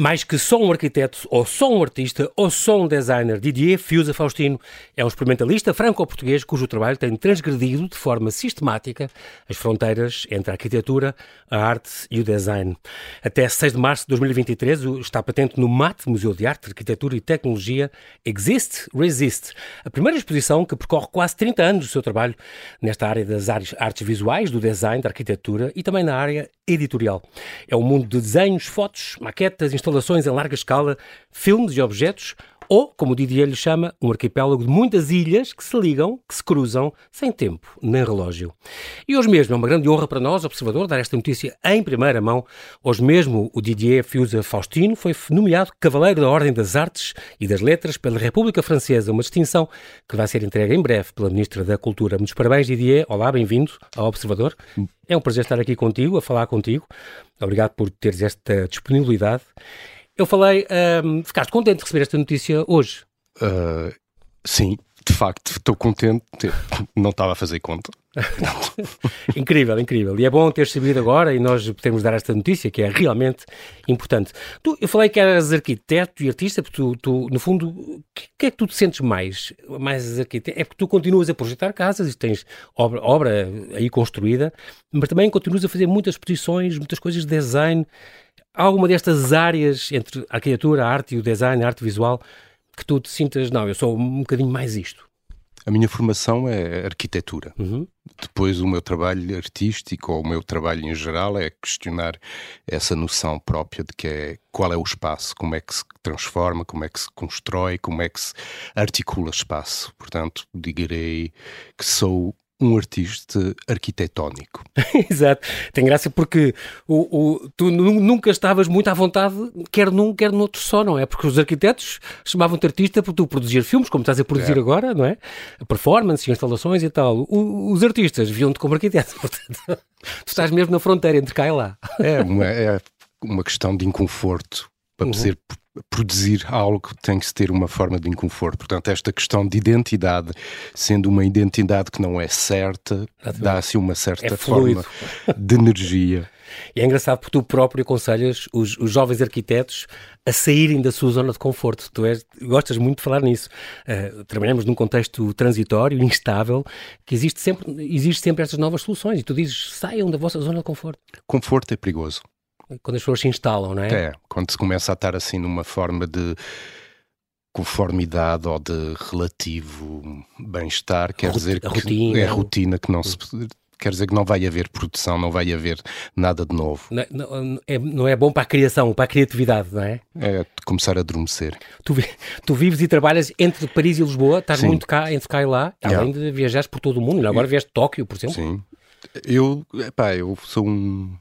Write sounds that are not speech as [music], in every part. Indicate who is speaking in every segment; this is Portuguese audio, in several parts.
Speaker 1: Mais que só um arquiteto, ou só um artista, ou só um designer, Didier Fiusa Faustino é um experimentalista franco-português cujo trabalho tem transgredido de forma sistemática as fronteiras entre a arquitetura, a arte e o design. Até 6 de março de 2023 está patente no MAT, Museu de Arte, Arquitetura e Tecnologia, Exist, Resist, a primeira exposição que percorre quase 30 anos do seu trabalho nesta área das artes visuais, do design, da arquitetura e também na área editorial. É um mundo de desenhos, fotos, maquetas, instalações em larga escala, filmes e objetos, ou, como o Didier lhe chama, um arquipélago de muitas ilhas que se ligam, que se cruzam, sem tempo nem relógio. E hoje mesmo é uma grande honra para nós, observador, dar esta notícia em primeira mão. Hoje mesmo o Didier Fiusa Faustino foi nomeado Cavaleiro da Ordem das Artes e das Letras pela República Francesa, uma distinção que vai ser entregue em breve pela Ministra da Cultura. Muitos parabéns, Didier. Olá, bem-vindo ao Observador. É um prazer estar aqui contigo, a falar contigo. Obrigado por teres esta disponibilidade. Eu falei, um, ficaste contente de receber esta notícia hoje?
Speaker 2: Uh, sim, de facto, estou contente. Não estava a fazer conta. [laughs]
Speaker 1: incrível, incrível. E é bom ter sabido agora e nós podemos dar esta notícia que é realmente importante. Tu, eu falei que eras arquiteto e artista, porque tu, tu no fundo, o que, que, é que tu te sentes mais? Mais arquiteto? É porque tu continuas a projetar casas e tens obra, obra aí construída, mas também continuas a fazer muitas exposições, muitas coisas de design alguma destas áreas entre a arquitetura, a arte e o design, a arte visual, que tu te sintas, não, eu sou um bocadinho mais isto?
Speaker 2: A minha formação é arquitetura. Uhum. Depois, o meu trabalho artístico, ou o meu trabalho em geral, é questionar essa noção própria de que é qual é o espaço, como é que se transforma, como é que se constrói, como é que se articula espaço. Portanto, direi que sou um artista arquitetónico. [laughs]
Speaker 1: Exato. Tem graça porque o, o, tu nunca estavas muito à vontade, quer num, quer no outro só, não é? Porque os arquitetos chamavam-te artista por tu produzir filmes, como estás a produzir é. agora, não é? Performance, instalações e tal. O, os artistas viam-te como arquiteto, [laughs] portanto, tu estás mesmo na fronteira entre cá e lá.
Speaker 2: É uma, é uma questão de inconforto para uhum. ser produzir algo tem que ter uma forma de inconforto. Portanto, esta questão de identidade, sendo uma identidade que não é certa, dá-se uma certa é forma de energia. [laughs]
Speaker 1: E é engraçado porque tu próprio aconselhas os, os, jovens arquitetos a saírem da sua zona de conforto. Tu és, gostas muito de falar nisso. Uh, trabalhamos num contexto transitório, instável, que existe sempre, existe sempre estas novas soluções. E tu dizes, saiam da vossa zona de conforto.
Speaker 2: Conforto é perigoso
Speaker 1: quando as pessoas se instalam, não é?
Speaker 2: É, quando se começa a estar assim numa forma de conformidade ou de relativo bem-estar, quer dizer que rotina. é rotina que não se quer dizer que não vai haver produção, não vai haver nada de novo.
Speaker 1: Não, não, é, não é bom para a criação, para a criatividade, não é?
Speaker 2: É começar a adormecer.
Speaker 1: Tu, tu vives e trabalhas entre Paris e Lisboa, estás Sim. muito cá, entre cá e lá, yeah. além de viajares por todo o mundo, agora vieste de Tóquio, por exemplo.
Speaker 2: Sim. Eu, epá, eu sou um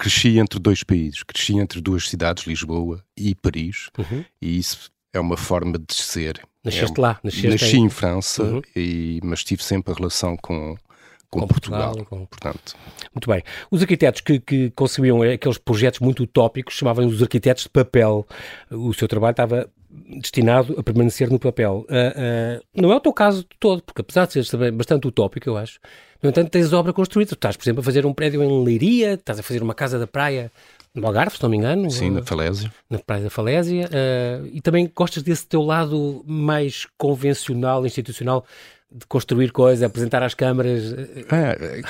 Speaker 2: cresci entre dois países, cresci entre duas cidades, Lisboa e Paris, uhum. e isso é uma forma de ser.
Speaker 1: Nasceste
Speaker 2: é,
Speaker 1: lá? Nasceste
Speaker 2: nasci em, em França, uhum. e, mas tive sempre a relação com, com, com Portugal, Portugal com... portanto.
Speaker 1: Muito bem. Os arquitetos que, que concebiam aqueles projetos muito utópicos chamavam os arquitetos de papel. O seu trabalho estava destinado a permanecer no papel. Uh, uh, não é o teu caso todo, porque apesar de ser bastante utópico, eu acho, no entanto tens obra construída. Tu estás, por exemplo, a fazer um prédio em Leiria, estás a fazer uma casa da praia no Algarve, se não me engano.
Speaker 2: Sim, na Falésia.
Speaker 1: Na Praia da Falésia. Uh, e também gostas desse teu lado mais convencional, institucional, de construir coisas, apresentar às câmaras.
Speaker 2: É,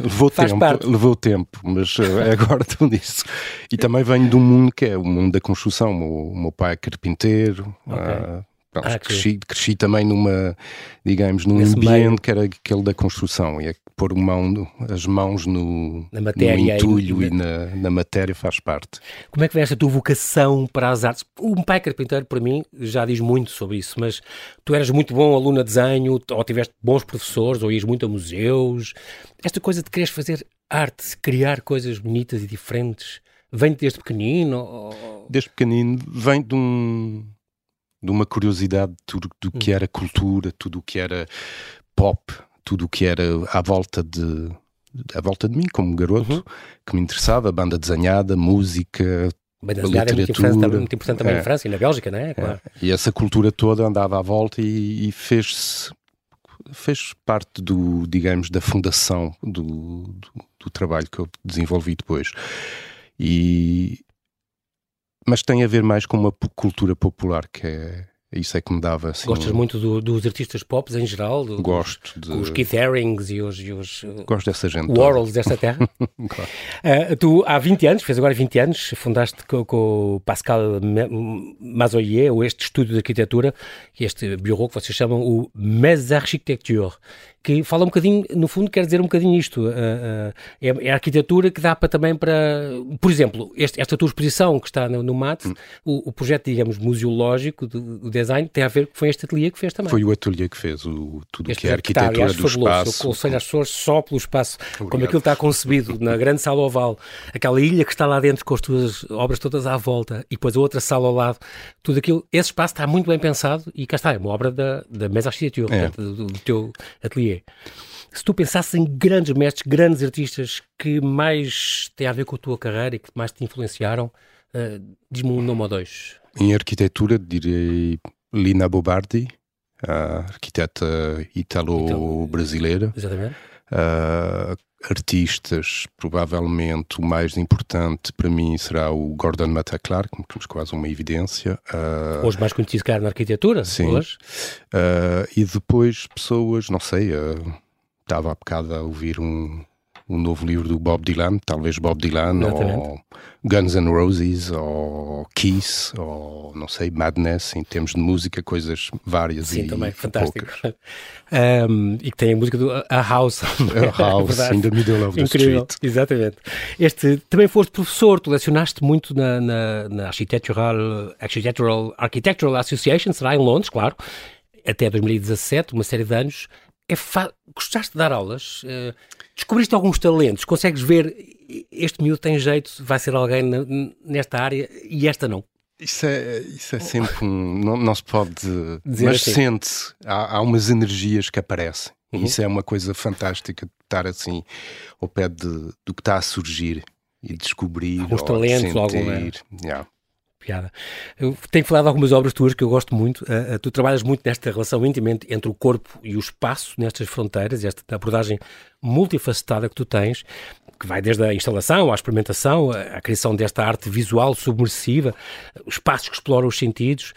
Speaker 2: levou tempo, parte. levou tempo, mas eh, agora [laughs] estou nisso. E também venho de um mundo que é o mundo da construção. O meu pai é carpinteiro. Okay. Uh, Pronto, ah, cresci, cresci, também numa, digamos, num Nesse ambiente meio. que era aquele da construção. E é pôr mão, as mãos no, na matéria, no entulho e, na, na, matéria faz parte.
Speaker 1: Como é que vem esta tua vocação para as artes? Um pai carpinteiro, para mim, já diz muito sobre isso, mas tu eras muito bom aluno a desenho, ou tiveste bons professores, ou ias muito a museus. Esta coisa de quereres fazer arte, criar coisas bonitas e diferentes, vem desde pequenino? Ou...
Speaker 2: Desde pequenino, vem de um de uma curiosidade de tudo do que hum. era cultura, tudo o que era pop, tudo o que era à volta de à volta de mim como garoto uhum. que me interessava, banda desenhada, música,
Speaker 1: Banda desenhada é muito importante, muito importante também é. em França e na Bélgica, não é? é?
Speaker 2: Claro. E essa cultura toda andava à volta e, e fez fez parte do, digamos, da fundação do, do, do trabalho que eu desenvolvi depois. E mas tem a ver mais com uma cultura popular que é isso é que me dava assim.
Speaker 1: Gostas muito do, dos artistas pop em geral? Do,
Speaker 2: Gosto.
Speaker 1: Dos, de... Os Keith Harrings e os, e os
Speaker 2: Gosto dessa gente.
Speaker 1: Warhols desta terra. [laughs] claro. uh, tu, há 20 anos, fez agora 20 anos, fundaste com, com o Pascal Mazoyer, ou este estúdio de arquitetura, este bureau que vocês chamam o Mes Architecture que fala um bocadinho, no fundo, quer dizer um bocadinho isto. Uh, uh, é, é, a arquitetura que dá para também para. Por exemplo, este, esta tua exposição que está no, no MAT, hum. o, o, projeto, digamos, museológico do, design tem a ver com este ateliê que fez também.
Speaker 2: Foi o ateliê que fez o, tudo o que é a arquitetura que está, do fabuloso. espaço.
Speaker 1: Eu aconselho as pessoas só pelo espaço, Obrigado. como aquilo está concebido, na grande sala oval, aquela ilha que está lá dentro com as tuas obras todas à volta e depois a outra sala ao lado, tudo aquilo, esse espaço está muito bem pensado e cá está, é uma obra da, da Mesa Arquitetura, é. do, do teu ateliê. Se tu pensasses em grandes mestres, grandes artistas que mais têm a ver com a tua carreira e que mais te influenciaram, uh, diz-me um nome ou dois.
Speaker 2: Em arquitetura, direi Lina Bobardi, a arquiteta italo-brasileira.
Speaker 1: Exatamente.
Speaker 2: Uh, artistas, provavelmente o mais importante para mim será o Gordon Matta Clark, que quase uma evidência.
Speaker 1: Uh, hoje mais conhecido, cara, na arquitetura.
Speaker 2: Sim.
Speaker 1: Hoje.
Speaker 2: Uh, e depois pessoas, não sei, uh, estava há bocado a ouvir um, um novo livro do Bob Dylan, talvez Bob Dylan, Exatamente. ou Guns N' Roses, ou Kiss, ou não sei, Madness, em termos de música, coisas várias
Speaker 1: Sim,
Speaker 2: e
Speaker 1: também, fantástico. Um, [laughs] e que tem a música do A House. [laughs]
Speaker 2: A House, in the middle of the
Speaker 1: Incrível.
Speaker 2: street.
Speaker 1: Exatamente. Este, também foste professor, tu lecionaste muito na, na, na Architectural, Architectural, Architectural Association, será em Londres, claro, até 2017, uma série de anos. É fa... Gostaste de dar aulas? Uh, descobriste alguns talentos? Consegues ver este miúdo tem jeito, vai ser alguém na, nesta área e esta não?
Speaker 2: Isso é, isso é sempre um. Não, não se pode. Dizer mas assim. sente há, há umas energias que aparecem. Uhum. Isso é uma coisa fantástica de estar assim ao pé de, do que está a surgir e descobrir.
Speaker 1: Alguns talentos,
Speaker 2: sentir.
Speaker 1: algum.
Speaker 2: Yeah
Speaker 1: piada. Eu tenho falado de algumas obras tuas que eu gosto muito. Uh, uh, tu trabalhas muito nesta relação íntima entre o corpo e o espaço, nestas fronteiras, esta abordagem multifacetada que tu tens, que vai desde a instalação à experimentação, à, criação desta arte visual submersiva, os espaços que exploram os sentidos.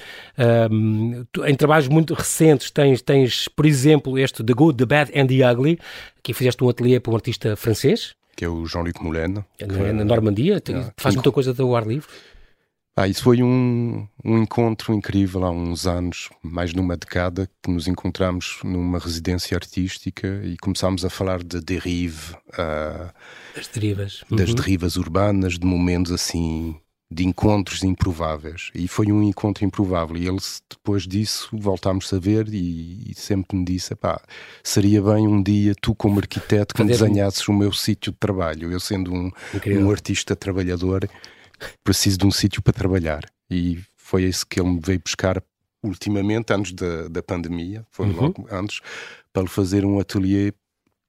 Speaker 1: Um, tu, em trabalhos muito recentes tens, tens, por exemplo, este The Good, The Bad and The Ugly, que fizeste um ateliê para um artista francês.
Speaker 2: Que é o Jean-Luc Moulin.
Speaker 1: Na, na Normandia, yeah. faz muita coisa do ar livre.
Speaker 2: Ah, isso foi um, um encontro incrível há uns anos, mais numa decada, que nos encontramos numa residência artística e começámos a falar de derive. Uh,
Speaker 1: das derivas.
Speaker 2: Uhum. Das derivas urbanas, de momentos assim, de encontros improváveis. E foi um encontro improvável. E ele, depois disso, voltámos a ver e, e sempre me disse: pá, seria bem um dia tu, como arquiteto, que me desenhasses o meu sítio de trabalho. Eu, sendo um, um artista trabalhador preciso de um sítio para trabalhar. E foi isso que ele me veio buscar ultimamente, antes da, da pandemia, foi uhum. logo antes, para fazer um ateliê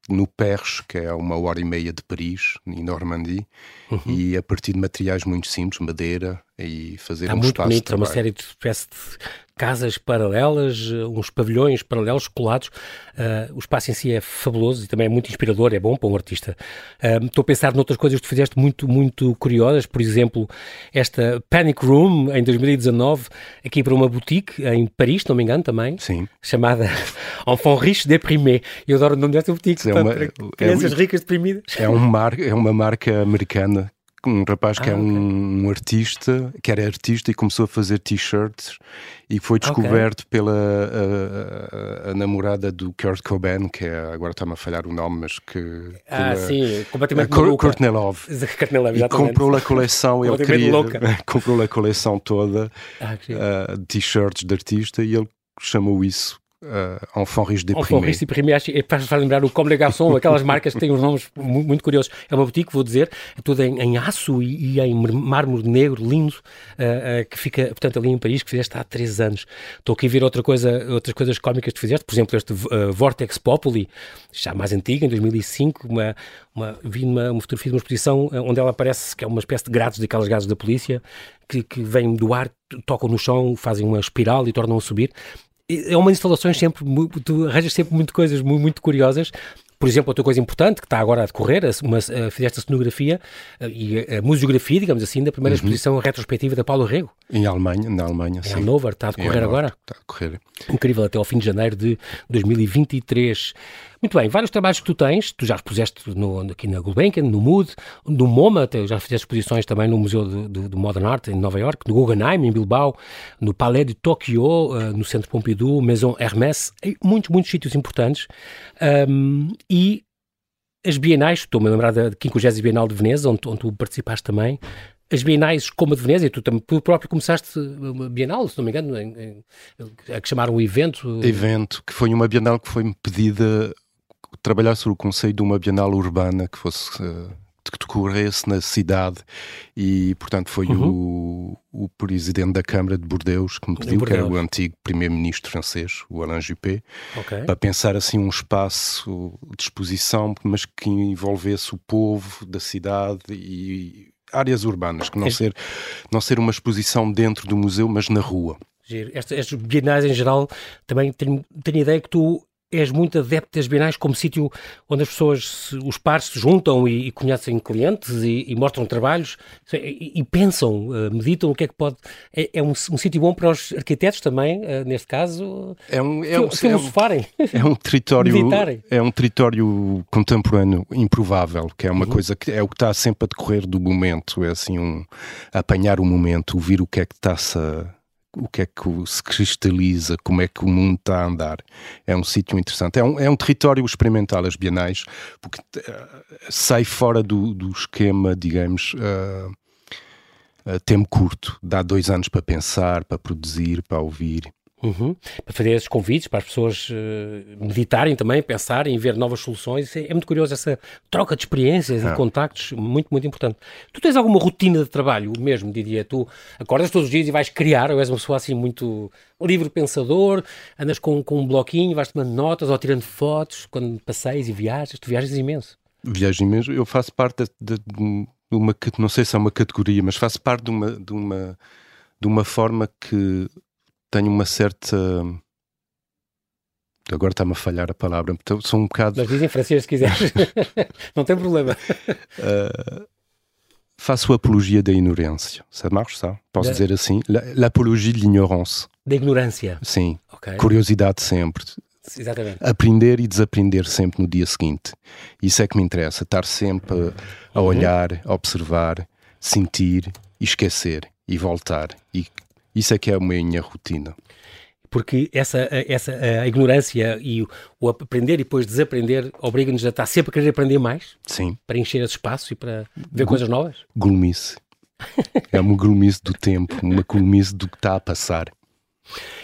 Speaker 2: no Perche, que é uma hora e meia de Paris, em Normandie, uhum. e a partir de materiais muito simples, madeira, e fazer Está um
Speaker 1: muito bonito, é uma série de espécie de casas paralelas, eh, uns pavilhões paralelos colados. Uh, o espaço em si é fabuloso e também é muito inspirador, é bom para um artista. Uh, estou a pensar noutras coisas que tu fizeste muito, muito curiosas, por exemplo, esta Panic Room em 2019, aqui para uma boutique em Paris, se não me engano também,
Speaker 2: Sim.
Speaker 1: chamada [laughs] Enfant Riche Déprimé. Eu adoro o nome desta boutique, é uma, para crianças é, ricas deprimidas.
Speaker 2: É, um mar, é uma marca americana um rapaz que ah, é um, um, artista, que era artista e começou a fazer t-shirts e foi descoberto okay. pela a, a, a, namorada do Kurt Cobain, que é, agora está-me a falhar o nome, mas que...
Speaker 1: Ah, pela, sim, completamente
Speaker 2: a, [laughs] Courtney Love. e comprou a coleção, ele queria... [laughs] comprou a coleção toda ah, uh, de t-shirts de artista e ele chamou isso uh, Enfant Riche Déprimé.
Speaker 1: Enfant Riche Déprimé, acho que faz lembrar o Comme les Garçons, aquelas marcas que têm uns nomes muito, muito, curiosos. É uma boutique, vou dizer, é toda em, em aço e, e, em mármore negro, lindo, uh, uh, que fica, portanto, ali em Paris, que fizeste há três anos. Estou aqui a ver outra coisa, outras coisas cómicas que fizeste, por exemplo, este Vortex Populi, já mais antiga, em 2005, uma, uma, vi uma, uma fotografia de uma exposição onde ela aparece que é uma espécie de grades daquelas gases da polícia, que, que vêm do ar, tocam no chão, fazem uma espiral e tornam a subir é uma instalações sempre, tu arranjas sempre muito coisas muito, muito curiosas. por exemplo, outra coisa importante que está agora a decorrer, uma, fizeste a cenografia e a, a museografia, digamos assim, da primeira uhum. exposição retrospectiva da Paulo Rego.
Speaker 2: Em Alemanha, na Alemanha,
Speaker 1: em Hannover, está a decorrer agora?
Speaker 2: Está a decorrer.
Speaker 1: Incrível, até ao fim de janeiro de 2023. Muito bem, vários trabalhos que tu tens, tu já expuseste no, aqui na Gulbenkian, no Mood, no MoMA, já fizeste exposições também no Museu de Modern Art em Nova York, no Guggenheim em Bilbao, no Palais de Tóquio, uh, no Centro Pompidou, Maison Hermès, muitos, muitos sítios importantes. Um, e as bienais, estou-me a lembrar da 50 Bienal de Veneza, onde, onde tu participaste também, as bienais como a de Veneza, e tu, tu próprio começaste uma bienal, se não me engano, em, em, a que chamaram o evento.
Speaker 2: Evento, que foi uma bienal que foi-me pedida trabalhar sobre o conceito de uma bienal urbana que fosse uh, que decorresse na cidade e portanto foi uhum. o, o presidente da Câmara de Bordeus que me pediu, que era o antigo primeiro-ministro francês, o Alain Juppé, okay. para pensar assim um espaço de exposição, mas que envolvesse o povo da cidade e áreas urbanas, que não, é. ser, não ser uma exposição dentro do museu, mas na rua.
Speaker 1: Estas, estas bienais em geral, também tenho, tenho ideia que tu és muito adepto das bienais como sítio onde as pessoas, os pares se juntam e, e conhecem clientes e, e, mostram trabalhos e, e pensam, uh, meditam o que é que pode. É, é um, um sítio bom para os arquitetos também, uh, neste caso,
Speaker 2: é um, é um, filosofarem. É um, é um território [laughs] É um território contemporâneo improvável, que é uma uhum. coisa que é o que está sempre a decorrer do momento, é assim um apanhar o momento, ouvir o que é que está-se a o que é que se cristaliza, como é que o mundo está a andar. É um sítio interessante. É um, é um território experimental, as bienais, porque uh, sai fora do, do esquema, digamos, uh, tempo curto. Dá dois anos para pensar, para produzir, para ouvir.
Speaker 1: Uhum. Para fazer esses convites, para as pessoas uh, meditarem também, pensarem, ver novas soluções. É, é muito curioso essa troca de experiências e de contactos, muito, muito importante. Tu tens alguma rotina de trabalho mesmo, Didia? Tu acordas todos os dias e vais criar, ou és uma pessoa assim muito livre pensador, andas com, com um bloquinho, vais tomando notas ou tirando fotos quando passeias e viajas, tu viajas imenso.
Speaker 2: Viajo imenso, eu faço parte de, de uma, não sei se é uma categoria, mas faço parte de uma, de uma, de uma forma que tenho uma certa. Agora está-me a falhar a palavra, então sou um bocado.
Speaker 1: Mas diz em francês se quiseres, [laughs] não tem problema.
Speaker 2: Uh, faço apologia da ignorância, ça marche ça? Posso dizer assim? L'apologie de l'ignorance.
Speaker 1: Da ignorância?
Speaker 2: Sim. Okay. Curiosidade sempre.
Speaker 1: Exatamente.
Speaker 2: Aprender e desaprender sempre no dia seguinte. Isso é que me interessa, estar sempre a, a uhum. olhar, a observar, sentir e esquecer e voltar e isso é que é a minha rotina.
Speaker 1: Porque essa, essa a ignorância e o, aprender e depois desaprender obriga-nos a estar sempre a querer aprender mais.
Speaker 2: Sim.
Speaker 1: Para encher esse espaço e para ver coisas novas.
Speaker 2: Gulmice. [laughs] é uma gulmice do tempo, uma gulmice do que está a passar.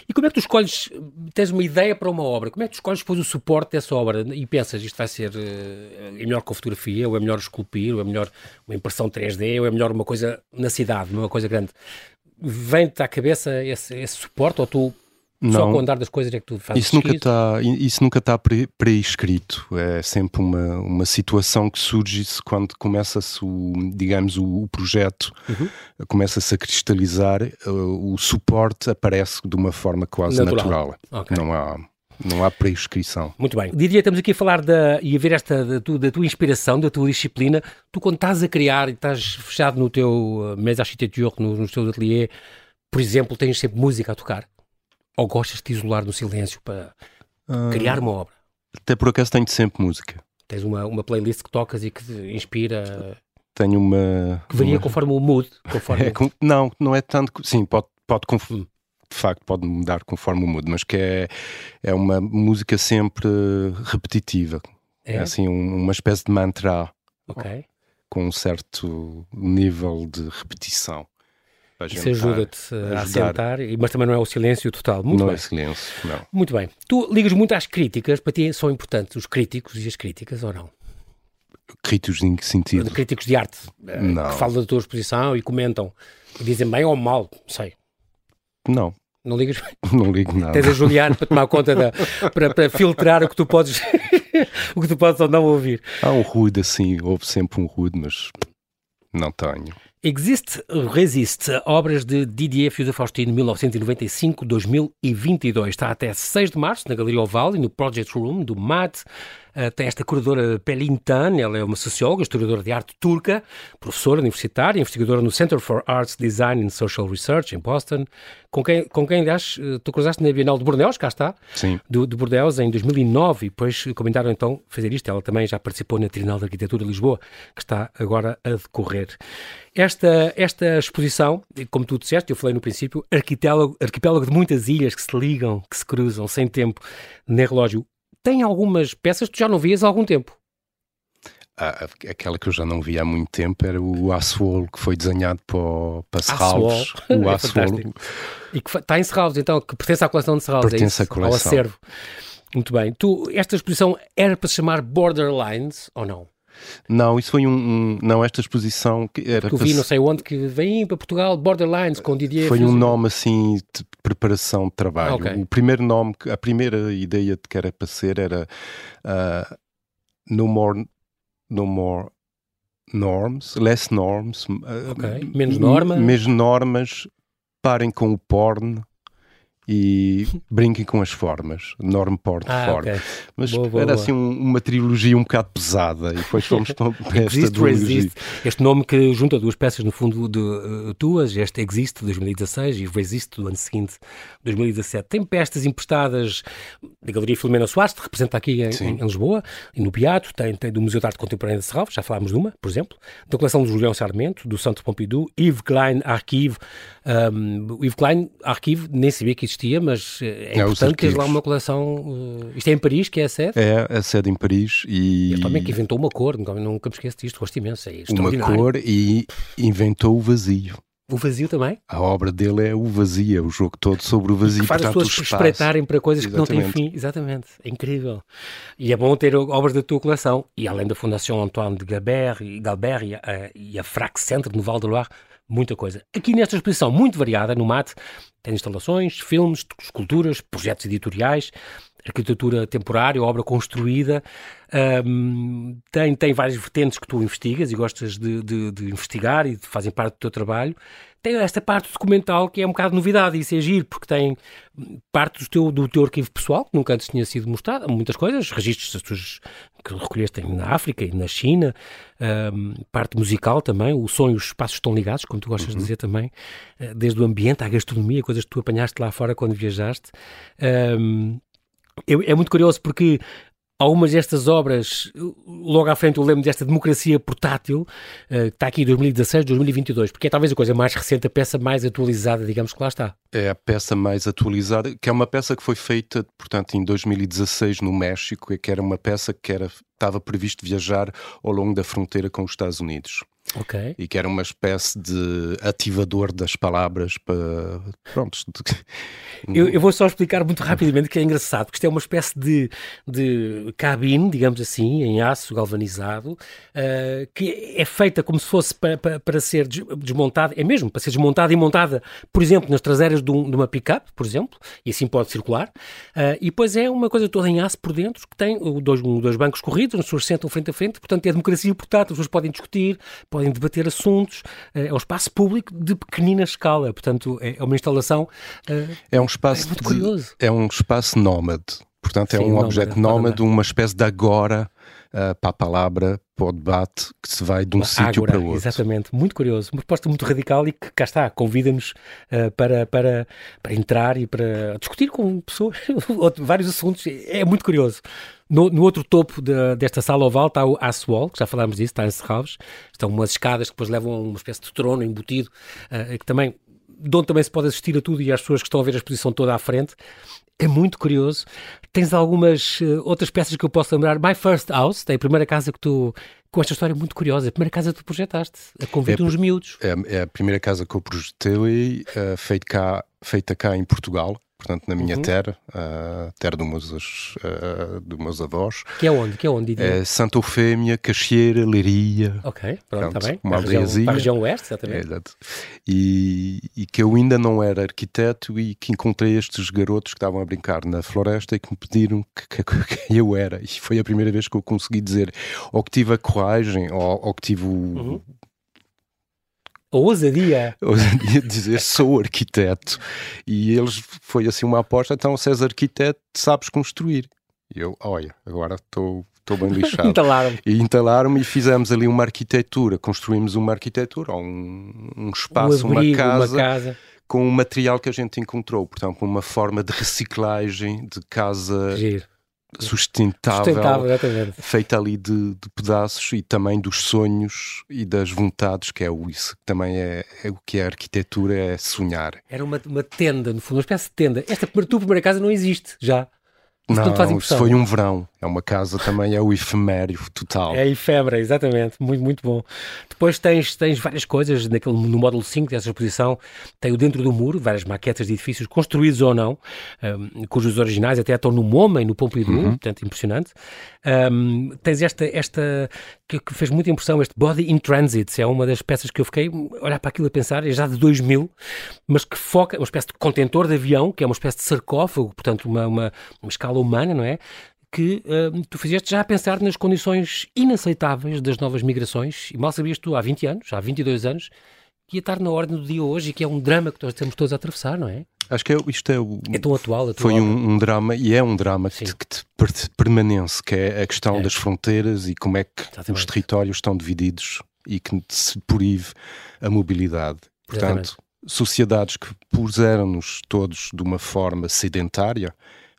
Speaker 1: E como é que tu escolhes, tens uma ideia para uma obra, como é que tu escolhes depois o suporte dessa obra e pensas isto vai ser uh, é melhor com fotografia, ou é melhor esculpir, ou é melhor uma impressão 3D, ou é melhor uma coisa na cidade, uma coisa grande vem-te à cabeça esse, esse suporte ou tu não. Só com o andar das coisas é que tu fazes
Speaker 2: isso nunca está Isso nunca está pré-escrito. É sempre uma, uma situação que surge quando começa-se, o, digamos, o, o projeto, uhum. começa-se a cristalizar, uh, o suporte aparece de uma forma quase natural. natural. Okay. Não há não há prescrição.
Speaker 1: Muito bem. Diria, estamos aqui a falar da, e a ver esta da, tu, da tua inspiração, da tua disciplina. Tu, quando estás a criar e estás fechado no teu uh, mesa arquitetura, no, no teu ateliê, por exemplo, tens sempre música a tocar? Ou gostas de te isolar no silêncio para uh, criar uma obra?
Speaker 2: Até por acaso tenho sempre música.
Speaker 1: Tens uma, uma playlist que tocas e que te inspira?
Speaker 2: Tenho uma...
Speaker 1: Que varia
Speaker 2: uma...
Speaker 1: conforme o mood? Conforme... [laughs]
Speaker 2: É, não, não é tanto... Sim, pode, pode, de facto pode mudar conforme o mudo, mas que é, é uma música sempre repetitiva. É, é assim um, uma espécie de mantra.
Speaker 1: Ok.
Speaker 2: Com um certo nível de repetição.
Speaker 1: Isso ajuda-te a sentar, mas também não é o silêncio total. Muito
Speaker 2: não
Speaker 1: bem.
Speaker 2: é silêncio, não.
Speaker 1: Muito bem. Tu ligas muito às críticas, para ti são importantes os críticos e as críticas ou não?
Speaker 2: Críticos em que sentido?
Speaker 1: Críticos de arte, eh, não. que falam da tua exposição e comentam, dizem bem ou mal, sei.
Speaker 2: Não.
Speaker 1: Não ligas? [laughs]
Speaker 2: Não ligo nada.
Speaker 1: Tens a Juliano para tomar conta da. para, para filtrar o que tu podes. [laughs] o que tu podes ou não ouvir.
Speaker 2: Há um ruído assim, houve sempre um ruído, mas não tenho.
Speaker 1: Existe Resiste, obras de Didier Fiusa Faustino, 1995-2022. Está até 6 de março na Galeria Oval e no Project Room do MAD. Uh, tem esta curadora Pelin Tan, ela é uma socióloga, historiadora de arte turca, professora universitária, investigadora no Center for Arts, Design and Social Research em Boston, com quem, com quem aliás, eh, tu cruzaste na Bienal de Bordeaux, cá está,
Speaker 2: Sim.
Speaker 1: Do, de Bordeaux, em 2009, e depois comentaram então fazer isto. Ela também já participou na Trinal de Arquitetura de Lisboa, que está agora a decorrer. Esta, esta exposição, como tu disseste, eu falei no princípio, arquipélago, arquipélago de muitas ilhas que se ligam, que se cruzam sem tempo, nem relógio, tem algumas peças que tu já não vias há algum tempo.
Speaker 2: Ah, aquela que eu já não vi há muito tempo era o Aswol, que foi desenhado para, para Serralves. [laughs]
Speaker 1: O. É e que está em Serralves, então, que pertence à coleção de Serralves,
Speaker 2: é pertence
Speaker 1: é
Speaker 2: à coleção. ao
Speaker 1: acervo. Muito bem. Tu, esta exposição era para se chamar Borderlines ou não?
Speaker 2: Não, isso foi um. um não, esta exposição que era.
Speaker 1: Que eu vi não sei onde que vem para Portugal, Borderlines, com Didier.
Speaker 2: Foi um nome assim de preparação de trabalho. okay. O primeiro nome, a primeira ideia de que era para ser era uh, No More no more norms, less norms,
Speaker 1: okay. menos normas,
Speaker 2: menos normas, parem com o porn e [laughs] brinquem com as formas, norm porn ah, form. Okay. Mas boa, boa, era boa. assim um, uma trilogia um bocado pesada e depois fomos [laughs] para esta trilogia.
Speaker 1: Este nome que junta duas peças no fundo de uh, tuas, este Exist de 2016 e o Resist do ano seguinte, 2017. Tem peças emprestadas da Galeria Filomena Soares, que representa aqui em, em, Lisboa, e no Beato, tem, tem do Museu de Arte Contemporânea de Serralves, já falámos de uma, por exemplo, da coleção do Julião Sarmento, do Santo Pompidou, Yves Klein Archive, um, o Yves Klein Archive nem sabia que existia, mas eh, é, é importante ter lá uma coleção. Uh, isto é em Paris, que é a sede?
Speaker 2: É, a sede em Paris. E
Speaker 1: ele também que inventou uma cor, nunca, me esqueço disto, gosto imenso. É
Speaker 2: uma cor e inventou o vazio.
Speaker 1: O vazio também?
Speaker 2: A obra dele é o vazio, é o jogo todo sobre o vazio.
Speaker 1: Que faz as pessoas espreitarem para coisas Exatamente. que não têm fim. Exatamente. É incrível. E é bom ter obras da tua coleção. E além da Fundação Antoine de Galbert, e, Galbert e, a, e a Frac Centre no Val de Loire, muita coisa. Aqui nesta exposição muito variada, no MAT, tem instalações, filmes, esculturas, projetos editoriais, arquitetura temporária, obra construída. Um, tem, tem várias vertentes que tu investigas e gostas de, de, de, investigar e fazem parte do teu trabalho. Tem esta parte documental que é um bocado novidade, e isso é giro, porque tem parte do teu, do teu arquivo pessoal, que nunca antes tinha sido mostrado, muitas coisas, registros que recolheste na África e na China, um, parte musical também, o som e os espaços estão ligados, como tu gostas uhum. de dizer também, eh, desde o ambiente à gastronomia, coisas que tu apanhaste lá fora quando viajaste. Um, é, é muito curioso porque algumas destas obras, logo à frente eu lembro desta democracia portátil, uh, que está aqui em 2016, 2022, porque é talvez a coisa mais recente, a peça mais atualizada, digamos que lá está.
Speaker 2: É a peça mais atualizada, que é uma peça que foi feita, portanto, em 2016 no México, e que era uma peça que era, estava previsto viajar ao longo da fronteira com os Estados Unidos.
Speaker 1: Okay.
Speaker 2: E que era uma espécie de ativador das palavras para. Pronto. [laughs]
Speaker 1: Eu, eu, vou só explicar muito rapidamente que é engraçado, porque isto é uma espécie de, de cabine, digamos assim, em aço galvanizado, uh, que é feita como se fosse para, para, para, ser desmontada, é mesmo, para ser desmontada e montada, por exemplo, nas traseiras de, um, de uma pick-up, por exemplo, e assim pode circular. Uh, e depois é uma coisa toda em aço por dentro, que tem dois, dois bancos corridos, as pessoas sentam frente a frente, portanto é democracia portátil, as pessoas podem discutir, podem debater assuntos, eh, é um espaço público de pequenina escala, portanto é, é uma instalação
Speaker 2: eh, é um espaço é muito curioso. é um espaço nómade, portanto é Sim, um nómade, objeto nómade, uma espécie de agora uh, para a palavra, para o debate, que se vai de um sítio para outro.
Speaker 1: Exatamente, muito curioso. Uma proposta muito radical e que cá está, convida-nos uh, para, para, para entrar e para discutir com pessoas [laughs] vários assuntos. É muito curioso. No, no outro topo de, desta sala oval está o Aswall, que já falámos disso, está em Serralves. Estão umas escadas que depois levam a uma espécie de trono embutido, uh, que também de onde também se pode assistir a tudo e às pessoas que estão a ver a exposição toda à frente. É muito curioso. Tens algumas uh, outras peças que eu posso lembrar. My First House, tem a primeira casa que tu. Com esta história muito curiosa, a primeira casa que tu projetaste, a convite é, uns miúdos.
Speaker 2: É, é, a primeira casa que eu projetei, uh, feita, cá, feita cá em Portugal portanto, na minha uhum. terra, uh, terra dos meus, uh, dos meus avós.
Speaker 1: Que é onde? Que é onde?
Speaker 2: É Santa Eufémia, Caxeira, Leiria.
Speaker 1: Ok, pronto, está bem.
Speaker 2: Uma aldeiazinha.
Speaker 1: Para a região oeste, exatamente.
Speaker 2: É, exato. E, e, que eu ainda não era arquiteto e que encontrei estes garotos que estavam a brincar na floresta e que me pediram que, que, que eu era. E foi a primeira vez que eu consegui dizer ou que tive a coragem ou, ou que tive o... Uhum
Speaker 1: a ousadia.
Speaker 2: A ousadia de dizer sou arquiteto. E eles, foi assim uma aposta, então se és arquiteto, sabes construir. E eu, olha, agora estou estou bem lixado. [laughs]
Speaker 1: entalaram-me.
Speaker 2: E entalaram-me e fizemos ali uma arquitetura, construímos uma arquitetura, um, um espaço, um abrigo, uma, casa, uma casa com o material que a gente encontrou, portanto, com uma forma de reciclagem de casa Giro sustentável, sustentável feita ali de, de, pedaços e também dos sonhos e das vontades, que é o isso, que também é, é, o que é a arquitetura, é sonhar.
Speaker 1: Era uma, uma tenda, no fundo, uma espécie de tenda. Esta tua primeira casa não existe já.
Speaker 2: Não, isso foi um verão. É uma casa também, é o efemério total.
Speaker 1: É efêmera, exatamente. Muito, muito bom. Depois tens, tens várias coisas naquele, no módulo 5 dessa exposição. Tem o dentro do muro, várias maquetas de edifícios construídos ou não, um, cujos originais até estão no MoMA e no Pompidou, uhum. portanto, impressionante. Um, tens esta, esta que, que, fez muita impressão, este Body in Transit. É uma das peças que eu fiquei a olhar para aquilo a pensar, é já de 2000, mas que foca, uma espécie de contentor de avião, que é uma espécie de sarcófago, portanto, uma, uma, uma escala humana, não é? Que uh, tu fizeste já a pensar nas condições inaceitáveis das novas migrações, e mal sabias tu há 20 anos, há 22 anos, que ia estar na ordem do dia hoje e que é um drama que nós temos todos a atravessar, não é?
Speaker 2: Acho que é, isto é, o,
Speaker 1: é tão atual. atual.
Speaker 2: Foi um, um, drama, e é um drama que, te, que te permanece, que é a questão é. das fronteiras e como é que Exatamente. os territórios estão divididos e que se proíbe a mobilidade. Portanto, Exatamente. sociedades que puseram-nos todos de uma forma sedentária,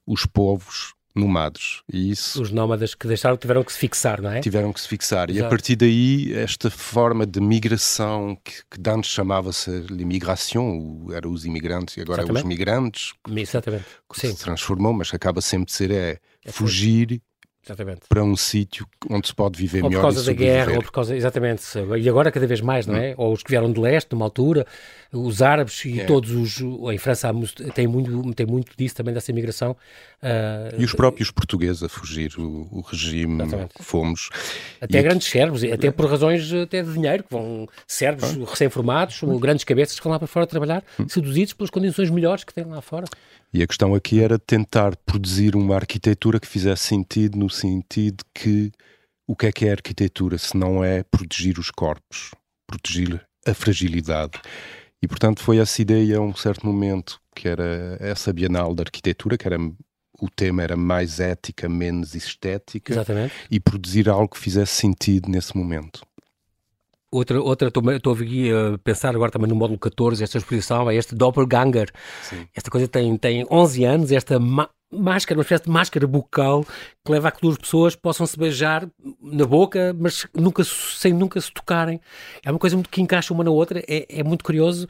Speaker 2: os povos nomados. E isso,
Speaker 1: Os nómadas que deixaram tiveram que se fixar, não é?
Speaker 2: Tiveram que se fixar. Exato. E a partir daí, esta forma de migração que, que antes chamava-se imigração, eram os imigrantes e agora Exatamente. é os migrantes.
Speaker 1: Exatamente.
Speaker 2: Que Sim. se transformou, mas acaba sempre de ser é, é fugir Exatamente. para um sítio onde se pode viver
Speaker 1: ou
Speaker 2: melhor.
Speaker 1: Ou por causa da guerra, ou por causa. Exatamente. E agora cada vez mais, não é? Hum. Ou os que vieram de leste, numa altura, os árabes e é. todos os. Em França tem muito, tem muito disso também, dessa imigração.
Speaker 2: Uh, e os próprios portugueses a fugir, o, o regime exatamente. que fomos.
Speaker 1: Até e grandes sérvios, até por razões até de dinheiro, que vão sérvios ah. recém-formados, grandes cabeças que vão lá para fora trabalhar, hum. seduzidos pelas condições melhores que têm lá fora.
Speaker 2: E a questão aqui era tentar produzir uma arquitetura que fizesse sentido, no sentido que o que é que é arquitetura se não é proteger os corpos, proteger a fragilidade. E portanto foi essa ideia a um certo momento, que era essa Bienal da Arquitetura, que era o tema era mais ética, menos estética,
Speaker 1: Exatamente.
Speaker 2: e produzir algo que fizesse sentido nesse momento.
Speaker 1: Outra, outra estou aqui a pensar agora também no módulo 14, esta exposição, é este Doppelganger. Sim. Esta coisa tem, tem 11 anos, esta máscara, uma espécie de máscara bucal que leva a que duas pessoas possam se beijar na boca, mas nunca, sem nunca se tocarem. É uma coisa que encaixa uma na outra, é, é muito curioso.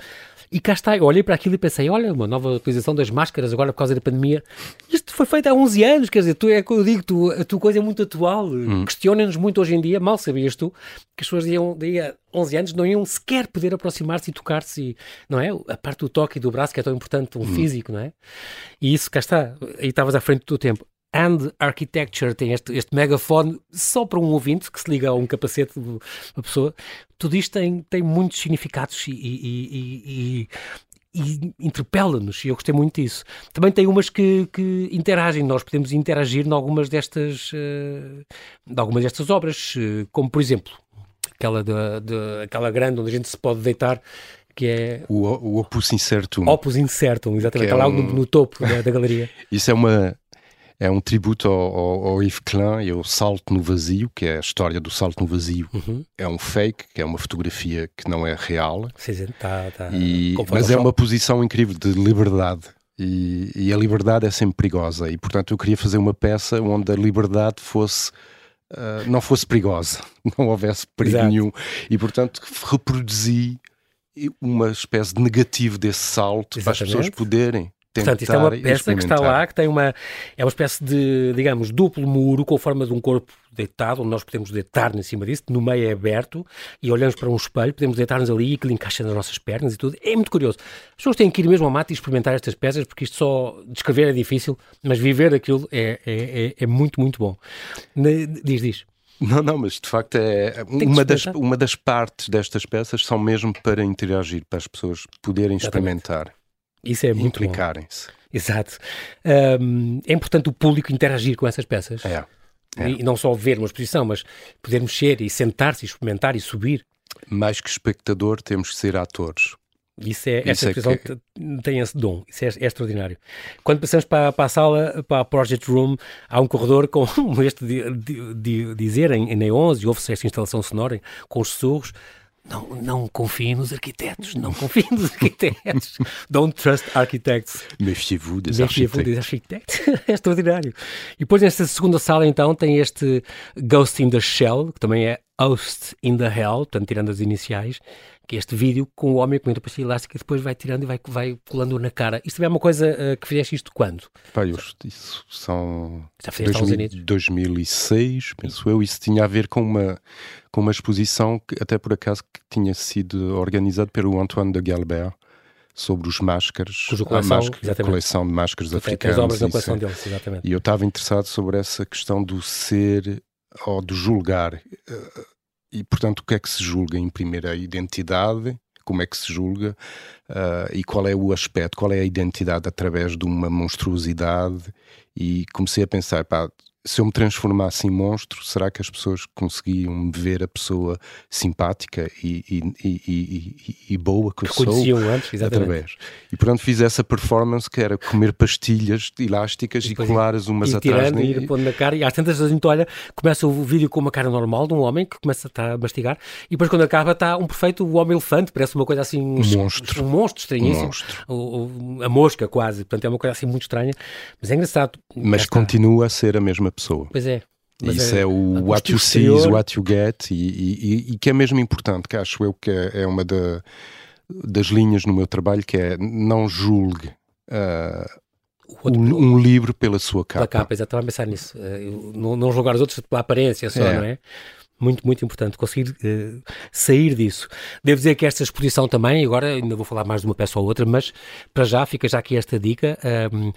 Speaker 1: E cá está, eu olhei para aquilo e pensei, olha, uma nova utilização das máscaras agora por causa da pandemia. Isto foi feito há 11 anos, quer dizer, tu, é eu digo, tu, a tua coisa é muito atual. Hum. Questiona-nos muito hoje em dia, mal sabias tu, que as pessoas iam, daí a 11 anos não iam sequer poder aproximar-se e tocar-se, não é? A parte do toque e do braço que é tão importante, um hum. físico, não é? E isso, cá está, aí estavas à frente do teu tempo. And Architecture tem este, este megafone só para um ouvinte que se liga a um capacete de uma pessoa. Tudo isto tem, tem muitos significados e, e, e, e interpela-nos, e eu gostei muito disso. Também tem umas que, que interagem, nós podemos interagir em algumas destas, uh, algumas destas obras, uh, como por exemplo, aquela, de, de, aquela grande onde a gente se pode deitar que é...
Speaker 2: O, o Opus Incertum.
Speaker 1: Opus Incertum, exatamente, está é lá um... no, no, topo da, da galeria. [laughs]
Speaker 2: Isso é uma, é um tributo ao, ao, ao Yves Klein e ao Salto no Vazio, que é a história do Salto no Vazio. Uhum. É um fake, que é uma fotografia que não é real.
Speaker 1: Sim, tá, tá.
Speaker 2: E, mas é uma posição incrível de liberdade. E, e, a liberdade é sempre perigosa. E, portanto, eu queria fazer uma peça onde a liberdade fosse. Uh, não fosse perigosa, [laughs] não houvesse perigo Exato. nenhum. E, portanto, reproduzi uma espécie de negativo desse salto Exatamente. para as pessoas poderem
Speaker 1: Portanto, isto é uma peça que está lá, que tem uma, é uma espécie de, digamos, duplo muro com a forma de um corpo deitado, onde nós podemos deitar em cima disso, no meio é aberto, e olhamos para um espelho, podemos deitar-nos ali e aquilo encaixa nas nossas pernas e tudo. É muito curioso. As pessoas têm que ir mesmo ao mato e experimentar estas peças, porque isto só descrever é difícil, mas viver aquilo é, é, é, é muito, muito bom. Diz, diz.
Speaker 2: Não, não, mas de facto é uma das, uma das partes destas peças são mesmo para interagir, para as pessoas poderem Exatamente. experimentar.
Speaker 1: Isso é muito
Speaker 2: implicarem-se.
Speaker 1: Exato. Um, é importante o público interagir com essas peças.
Speaker 2: É. é.
Speaker 1: E não só ver uma exposição, mas poder mexer e sentar-se, experimentar e subir.
Speaker 2: Mais que espectador, temos que ser atores.
Speaker 1: Isso é, esta expressão é que... tem esse dom, isso é, é, extraordinário. Quando passamos para, para, a sala, para a Project Room, há um corredor com [laughs] este de, de, de dizer em, em neons e ouve-se esta instalação sonora com os sussurros. Não, não confiem nos arquitetos, não confiem nos arquitetos. [laughs] Don't trust architects.
Speaker 2: Méfiez-vous des architectes. des architectes. [laughs]
Speaker 1: é extraordinário. E depois, nesta segunda sala, então, tem este Ghost in the Shell, que também é Host in the Hell, portanto, tirando as iniciais, que é este vídeo com o homem com a pastilha elástica e depois vai tirando e vai, vai colando na cara. Isto também é uma coisa uh, que fizeste isto quando?
Speaker 2: Pá, eu, isso são... Já fizeste 2000, 2006, penso eu. Isso tinha a ver com uma, com uma exposição que, até por acaso, que tinha sido organizada pelo Antoine de Galbert sobre os máscaras,
Speaker 1: coleção,
Speaker 2: a, a coleção de máscaras africanas.
Speaker 1: As obras da coleção deles, exatamente.
Speaker 2: E eu estava interessado sobre essa questão do ser ou do julgar. E, portanto, o que é que se julga em primeira identidade? Como é que se julga? Uh, e qual é o aspecto? Qual é a identidade através de uma monstruosidade? E comecei a pensar, pá, se eu me transformasse em monstro, será que as pessoas conseguiam ver a pessoa simpática e, e, e, e boa que eu sou?
Speaker 1: antes, exatamente. Através.
Speaker 2: E portanto fiz essa performance que era comer pastilhas elásticas e, colar as umas
Speaker 1: e
Speaker 2: atrás.
Speaker 1: Tirando, e ir pondo na cara, e às tantas a gente olha, começa o vídeo com uma cara normal de um homem que começa a, estar a mastigar, e depois quando acaba está um perfeito homem-elefante, parece uma coisa assim... Um,
Speaker 2: monstro.
Speaker 1: Um monstro estranhíssimo. Um monstro. O, o, a mosca quase, portanto é uma coisa assim muito estranha, mas é engraçado.
Speaker 2: Mas continua a ser a mesma pessoa.
Speaker 1: Pois é.
Speaker 2: Isso é, é o what you see is what you get e, e, e, que é mesmo importante, que acho eu que é, é uma da, das linhas no meu trabalho, que é não julgue uh, outro, um, um, livro pela sua capa.
Speaker 1: Pela capa, exato, estava a pensar nisso. Uh, não, não julgar os outros pela aparência só, é. não é? muito, muito importante conseguir uh, sair disso. Devo dizer que esta exposição também, agora ainda vou falar mais de uma peça ou outra, mas para já fica já aqui esta dica. Um,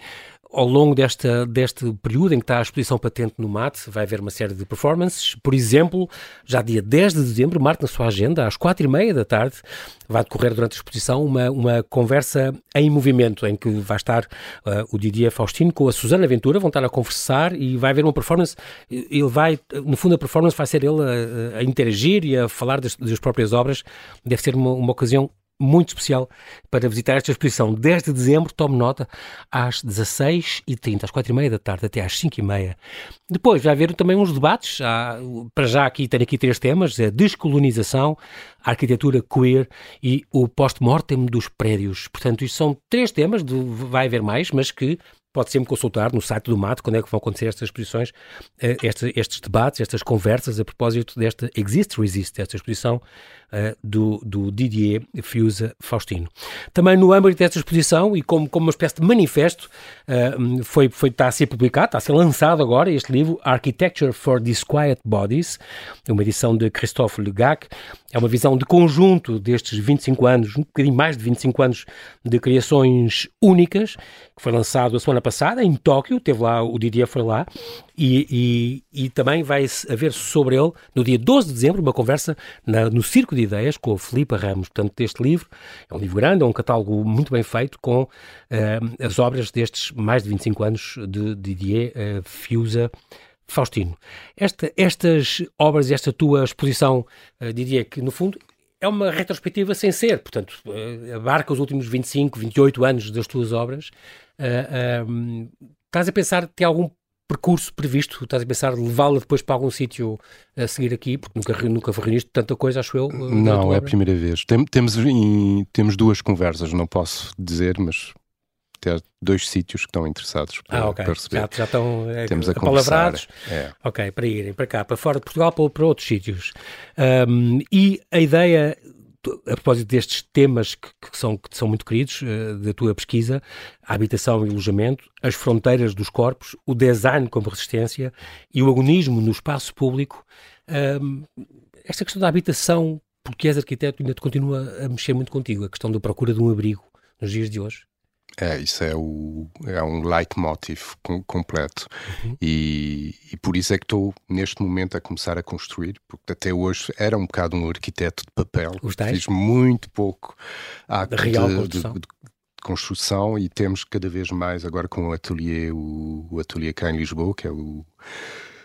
Speaker 1: ao longo desta, deste período em que está a exposição patente no MAT, vai haver uma série de performances. Por exemplo, já dia 10 de dezembro, marque na sua agenda, às quatro e meia da tarde, vai decorrer durante a exposição uma, uma conversa em movimento, em que vai estar uh, o Didier Faustino com a Susana Ventura, vão estar a conversar e vai haver uma performance. Ele vai, no fundo, a performance vai ser ele a, a interagir e a falar das, das próprias obras. Deve ser uma, uma ocasião muito especial para visitar esta exposição. 10 de dezembro, tome nota, às 16h30, às 4h30 da tarde até às 5h30. Depois vai haver também uns debates, há, para já aqui tenho aqui três temas, a descolonização, a arquitetura queer e o post-mortem dos prédios. Portanto, isto são três temas, de, vai haver mais, mas que pode sempre consultar no site do MAT quando é que vão acontecer estas exposições, eh, estes, estes debates, estas conversas a propósito desta Exist Resist, esta exposição do, do Didier Fiusa Faustino. Também no âmbito desta exposição e como, como uma espécie de manifesto, uh, foi, foi, está a ser publicado, está a ser lançado agora este livro, Architecture for Disquiet Bodies, uma edição de Christophe Legac. É uma visão de conjunto destes 25 anos, um bocadinho mais de 25 anos de criações únicas, que foi lançado a semana passada em Tóquio, teve lá, o Didier foi lá, e, e, e também vai haver sobre ele, no dia 12 de dezembro, uma conversa na, no Circo de Ideias com o Filipe Ramos. Portanto, deste livro, é um livro grande, é um catálogo muito bem feito com uh, as obras destes mais de 25 anos de Didier uh, Fiusa Faustino. Esta, estas obras, esta tua exposição, uh, Didier, que no fundo é uma retrospectiva sem ser, portanto, abarca os últimos 25, 28 anos das tuas obras. Uh, estás a pensar, tem algum percurso previsto? Estás a pensar levá-la depois para algum sítio a seguir aqui? Porque nunca, nunca reuniste tanta coisa, acho eu.
Speaker 2: Eh, não, é a primeira vez. Tem, temos, em, temos duas conversas, não posso dizer, mas tem dois sítios que estão interessados para,
Speaker 1: ah, okay.
Speaker 2: para receber.
Speaker 1: Já, já estão é, Temos a palavrados. É. Ok, para irem para cá, para fora de Portugal, para, para outros sítios. Um, e a ideia a propósito destes temas que, que, são, que são muito queridos, uh, da tua pesquisa, a habitação e alojamento, as fronteiras dos corpos, o design como resistência e o agonismo no espaço público, uh, esta questão da habitação, porque és arquiteto, ainda te continua a mexer muito contigo, a questão da procura de um abrigo nos dias de hoje.
Speaker 2: É, isso é, o, é um leitmotiv com, completo. Uhum. E, e, por isso é que estou neste momento a começar a construir, porque até hoje era um bocado um arquiteto de papel. Fiz muito pouco
Speaker 1: acto real de,
Speaker 2: construção. De, de, construção e temos cada vez mais agora com o ateliê, o, o ateliê cá em Lisboa, que é o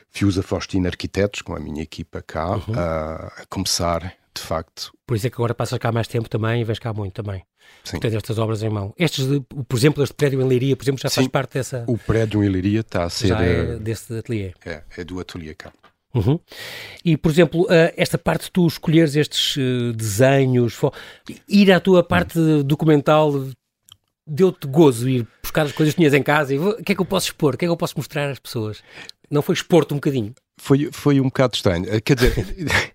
Speaker 2: Fiusa Faustina Arquitetos, com a minha equipa cá, uhum. a, a, começar de facto.
Speaker 1: Por isso é que agora passas cá mais tempo também e vens cá muito também. Sim. Tens estas obras em mão. Estes, por exemplo, este prédio em Leiria, por exemplo, já faz parte dessa.
Speaker 2: O prédio em Leiria está a ser.
Speaker 1: Já é desse ateliê.
Speaker 2: É, é do ateliê cá.
Speaker 1: Uhum. E, por exemplo, uh, esta parte de tu escolheres estes uh, desenhos, ir à tua parte documental deu-te gozo ir buscar as coisas que tinhas em casa e o que é que eu posso expor, o que é que eu posso mostrar às pessoas? Não foi expor-te um bocadinho?
Speaker 2: Foi, foi um bocado estranho. Eh, quer dizer,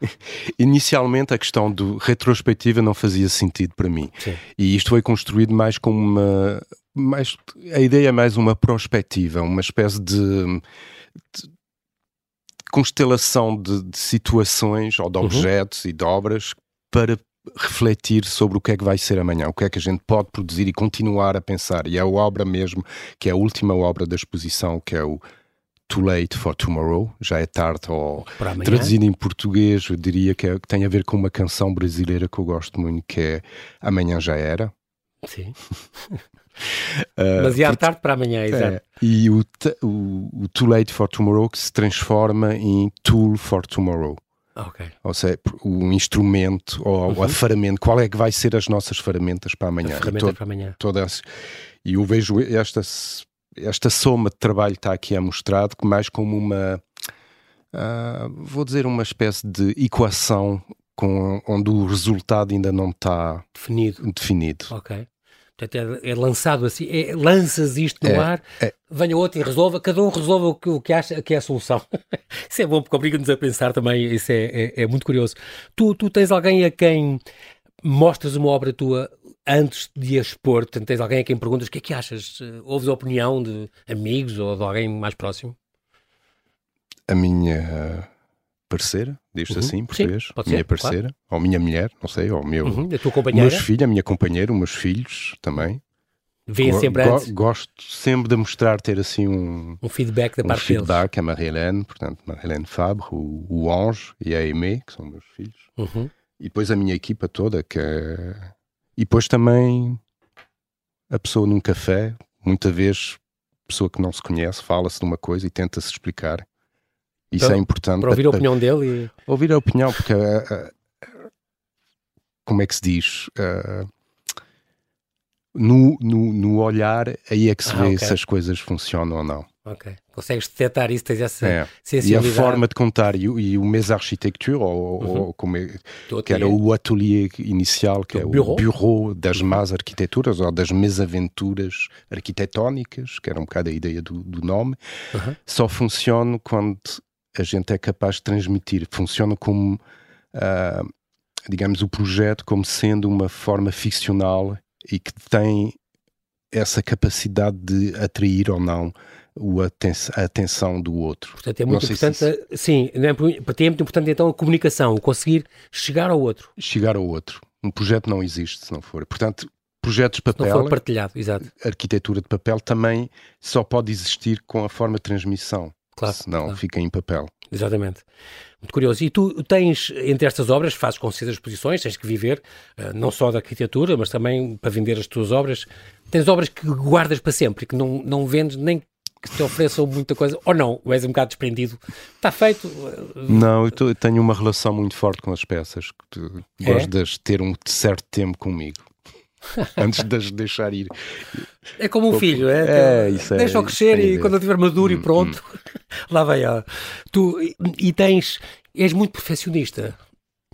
Speaker 2: [laughs] inicialmente a questão do retrospectiva não fazia sentido para mim. Sim. E isto foi construído mais como uma. Mais, a ideia é mais uma prospectiva, uma espécie de, de constelação de, de, situações ou de uhum. objetos uhum. e de obras para refletir sobre o que é que vai ser amanhã, o que é que a gente pode produzir e continuar a pensar. E é a obra mesmo, que é a última obra da exposição, que é o Too Late for Tomorrow, já é tarde, ou traduzido em português, eu diria que, é, que, tem a ver com uma canção brasileira que eu gosto muito, que é Amanhã Já Era.
Speaker 1: Sim. uh, [laughs] [laughs] Mas ia tarde para amanhã, é, exato.
Speaker 2: E o, o, o Too Late for Tomorrow que se transforma em Tool for Tomorrow.
Speaker 1: Okay.
Speaker 2: Ou seja, o instrumento ou uhum. a ferramenta, qual é que vai ser as nossas ferramentas para amanhã?
Speaker 1: Ferramentas para amanhã.
Speaker 2: Todas, e eu vejo esta, esta soma de trabalho está aqui a mostrado mais como uma, uh, vou dizer, uma espécie de equação com, onde o resultado ainda não está
Speaker 1: definido.
Speaker 2: definido.
Speaker 1: Ok. Portanto, é, é lançado assim, é, lanças isto no é, ar, é. venha outro e resolva, cada um resolve o que, o que acha que é a solução. [laughs] isso é bom porque obriga-nos a pensar também, isso é, é, é, muito curioso. Tu, tu tens alguém a quem mostras uma obra tua antes de a expor, portanto, tens alguém a quem perguntas o que é que achas? Ouves a opinião de amigos ou de alguém mais próximo?
Speaker 2: A minha parceira, diz uhum. assim, português, Sim, minha ser, parceira, claro. ou minha mulher, não sei, ou meu,
Speaker 1: uhum, a tua companheira.
Speaker 2: meus filhos, a minha companheira, os meus filhos também.
Speaker 1: Vêem sempre go antes?
Speaker 2: Gosto sempre de mostrar, ter assim um,
Speaker 1: um feedback da
Speaker 2: um
Speaker 1: parte
Speaker 2: feedback
Speaker 1: deles.
Speaker 2: a Marie-Hélène, portanto, Marie-Hélène Fabre, o, o Ange e a Aimé, que são meus filhos. Uhum. E depois a minha equipa toda, que é... E depois também a pessoa num café, muita vez, pessoa que não se conhece, fala-se de uma coisa e tenta-se explicar. Isso
Speaker 1: então,
Speaker 2: é importante.
Speaker 1: Para ouvir a opinião dele e...
Speaker 2: Ouvir a opinião, porque uh, uh, como é que se diz? Uh, no, no, no, olhar, aí é que se ah, vê okay. se as coisas funcionam ou não.
Speaker 1: Ok. Consegues detectar isso, tens essa é.
Speaker 2: sensibilidade. E a forma de contar e, e o Mes Architecture, ou, uhum. ou como é, que era o ateliê inicial, que o é bureau. o Bureau das uhum. Más Arquiteturas, ou das Mesaventuras Arquitetónicas, que era um bocado a ideia do, do nome, uhum. só funciona quando a gente é capaz de transmitir. Funciona como, uh, digamos, o projeto como sendo uma forma ficcional e que tem essa capacidade de atrair ou não a atenção do outro.
Speaker 1: Portanto, é muito importante, se sim, é, para ti é muito importante então a comunicação, o conseguir chegar ao outro.
Speaker 2: Chegar ao outro. Um projeto não existe se não for. Portanto, projetos de papel,
Speaker 1: se não for partilhado, exato.
Speaker 2: arquitetura de papel também só pode existir com a forma de transmissão. Claro. Senão claro. fica em papel.
Speaker 1: Exatamente. Muito curioso. E tu tens, entre estas obras, fazes com certeza exposições, tens que viver, uh, não só da arquitetura, mas também para vender as tuas obras. Tens obras que guardas para sempre e que não, não vendes nem que te ofereçam muita coisa, ou não, ou és um bocado desprendido. Está feito.
Speaker 2: Não, eu, tenho uma relação muito forte com as peças. Que é? Gosto de ter um certo tempo comigo. [laughs] antes de as deixar ir.
Speaker 1: É como um filho,
Speaker 2: é? é isso
Speaker 1: é Deixa-o crescer e quando eu estiver maduro hum, e pronto, hum. [laughs] lá vai ela. Tu, e tens, és muito perfeccionista,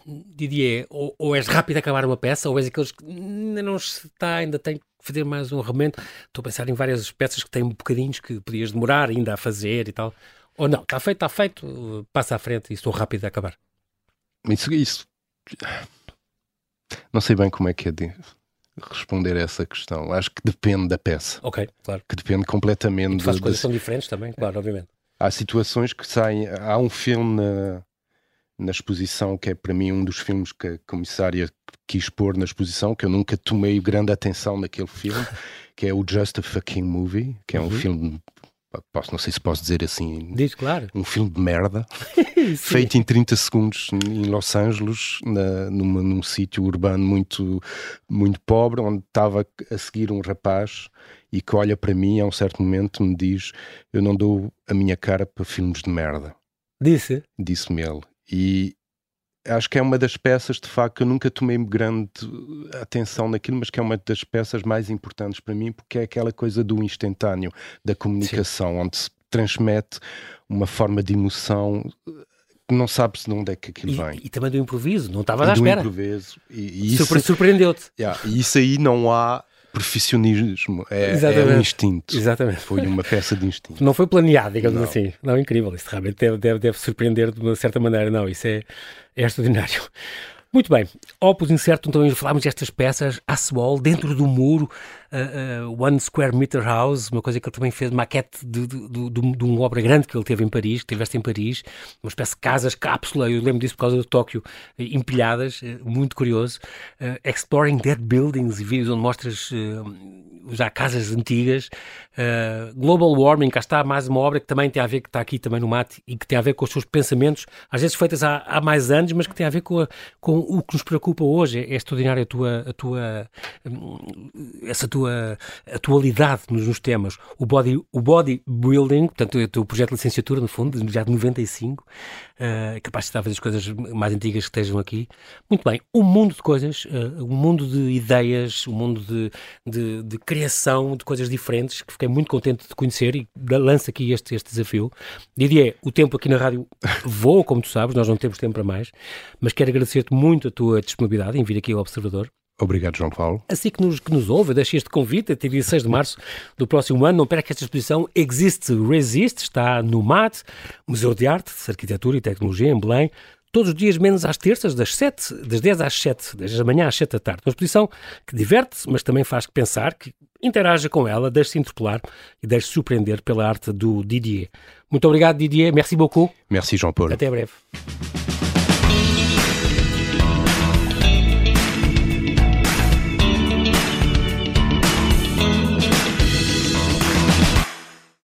Speaker 1: Didier, ou, ou és rápido a acabar uma peça, ou és aqueles que ainda não está, ainda tem que fazer mais um arremento. Estou a pensar em várias peças que têm bocadinhos que podias demorar ainda a fazer e tal. Ou não, está feito, está feito, passa à frente e estou rápido a acabar.
Speaker 2: Isso, isso. Não sei bem como é que é de responder a essa questão. Acho que depende da peça.
Speaker 1: Ok, claro.
Speaker 2: Que depende completamente.
Speaker 1: E as coisas de... são diferentes também, claro, obviamente.
Speaker 2: Há situações que saem. Há um filme na, na exposição que é para mim um dos filmes que a comissária quis pôr na exposição, que eu nunca tomei grande atenção naquele filme, [laughs] que é o Just a Fucking Movie, que é um uhum. filme posso, não sei se posso dizer assim.
Speaker 1: Diz, claro.
Speaker 2: Um filme de merda, [laughs] feito em 30 segundos em Los Angeles, na, numa, num sítio urbano muito, muito pobre, onde estava a seguir um rapaz e que olha para mim a um certo momento me diz: Eu não dou a minha cara para filmes de merda.
Speaker 1: Disse?
Speaker 2: Disse-me ele. E acho que é uma das peças, de facto, que eu nunca tomei grande atenção naquilo, mas que é uma das peças mais importantes para mim, porque é aquela coisa do instantâneo, da comunicação, Sim. onde se transmite uma forma de emoção que não sabe-se de onde é que aquilo
Speaker 1: e,
Speaker 2: vem.
Speaker 1: E também do improviso, não estava à espera.
Speaker 2: Do improviso. E, e isso,
Speaker 1: Surpreendeu-te.
Speaker 2: Yeah, e isso aí não há profissionismo, é, é, um instinto.
Speaker 1: Exatamente.
Speaker 2: Foi uma peça de instinto.
Speaker 1: Não foi planeado, digamos não. assim. Não, incrível. Isso realmente deve, deve, deve surpreender de uma certa maneira. Não, isso é, é extraordinário. Muito bem, Opus Incerto, então falámos destas peças, Aswall, dentro do muro, uh, One Square Meter House, uma coisa que ele também fez, maquete de, de, de, de, uma obra grande que ele teve em Paris, que tiveste em Paris, uma espécie de casas cápsula, eu lembro disso por causa do Tóquio, eh, empilhadas, muito curioso. Uh, Exploring Dead Buildings e vídeos onde mostras já casas antigas. Global Warming, cá está mais uma obra que também tem a ver, que está aqui também no mate, e que tem a ver com os seus pensamentos, às vezes feitas há, há mais anos, mas que tem a ver com, a, com o que nos preocupa hoje é, extraordinária a tua, a tua, hum, essa tua atualidade nos, nos, temas. O body, o body building, portanto, o teu projeto de licenciatura, no fundo, já de 95, uh, capaz de estar fazer as coisas mais antigas que estejam aqui. Muito bem, um mundo de coisas, uh, um mundo de ideias, um mundo de, de, de, criação de coisas diferentes, que fiquei muito contente de conhecer e lanço aqui este, este desafio. Diria, o tempo aqui na rádio voa, como tu sabes, nós não temos tempo para mais, mas quero agradecer-te muito a tua disponibilidade em vir aqui ao Observador.
Speaker 2: Obrigado, João Paulo.
Speaker 1: Assim que nos, que nos ouve, deixo este convite até dia 6 de março do próximo ano. Não perca que esta exposição Existe Resist, está no MAT, Museu de Arte, Arquitetura e Tecnologia, em Belém, todos os dias, menos às terças, das 7, das 10 às 7, das manhã às 7 da tarde. Uma exposição que diverte, mas também faz pensar, que interaja com ela, deixe-se interpelar e deixe-se surpreender pela arte do Didier. Muito obrigado, Didier. Merci beaucoup.
Speaker 2: Merci, João Paulo.
Speaker 1: Até breve.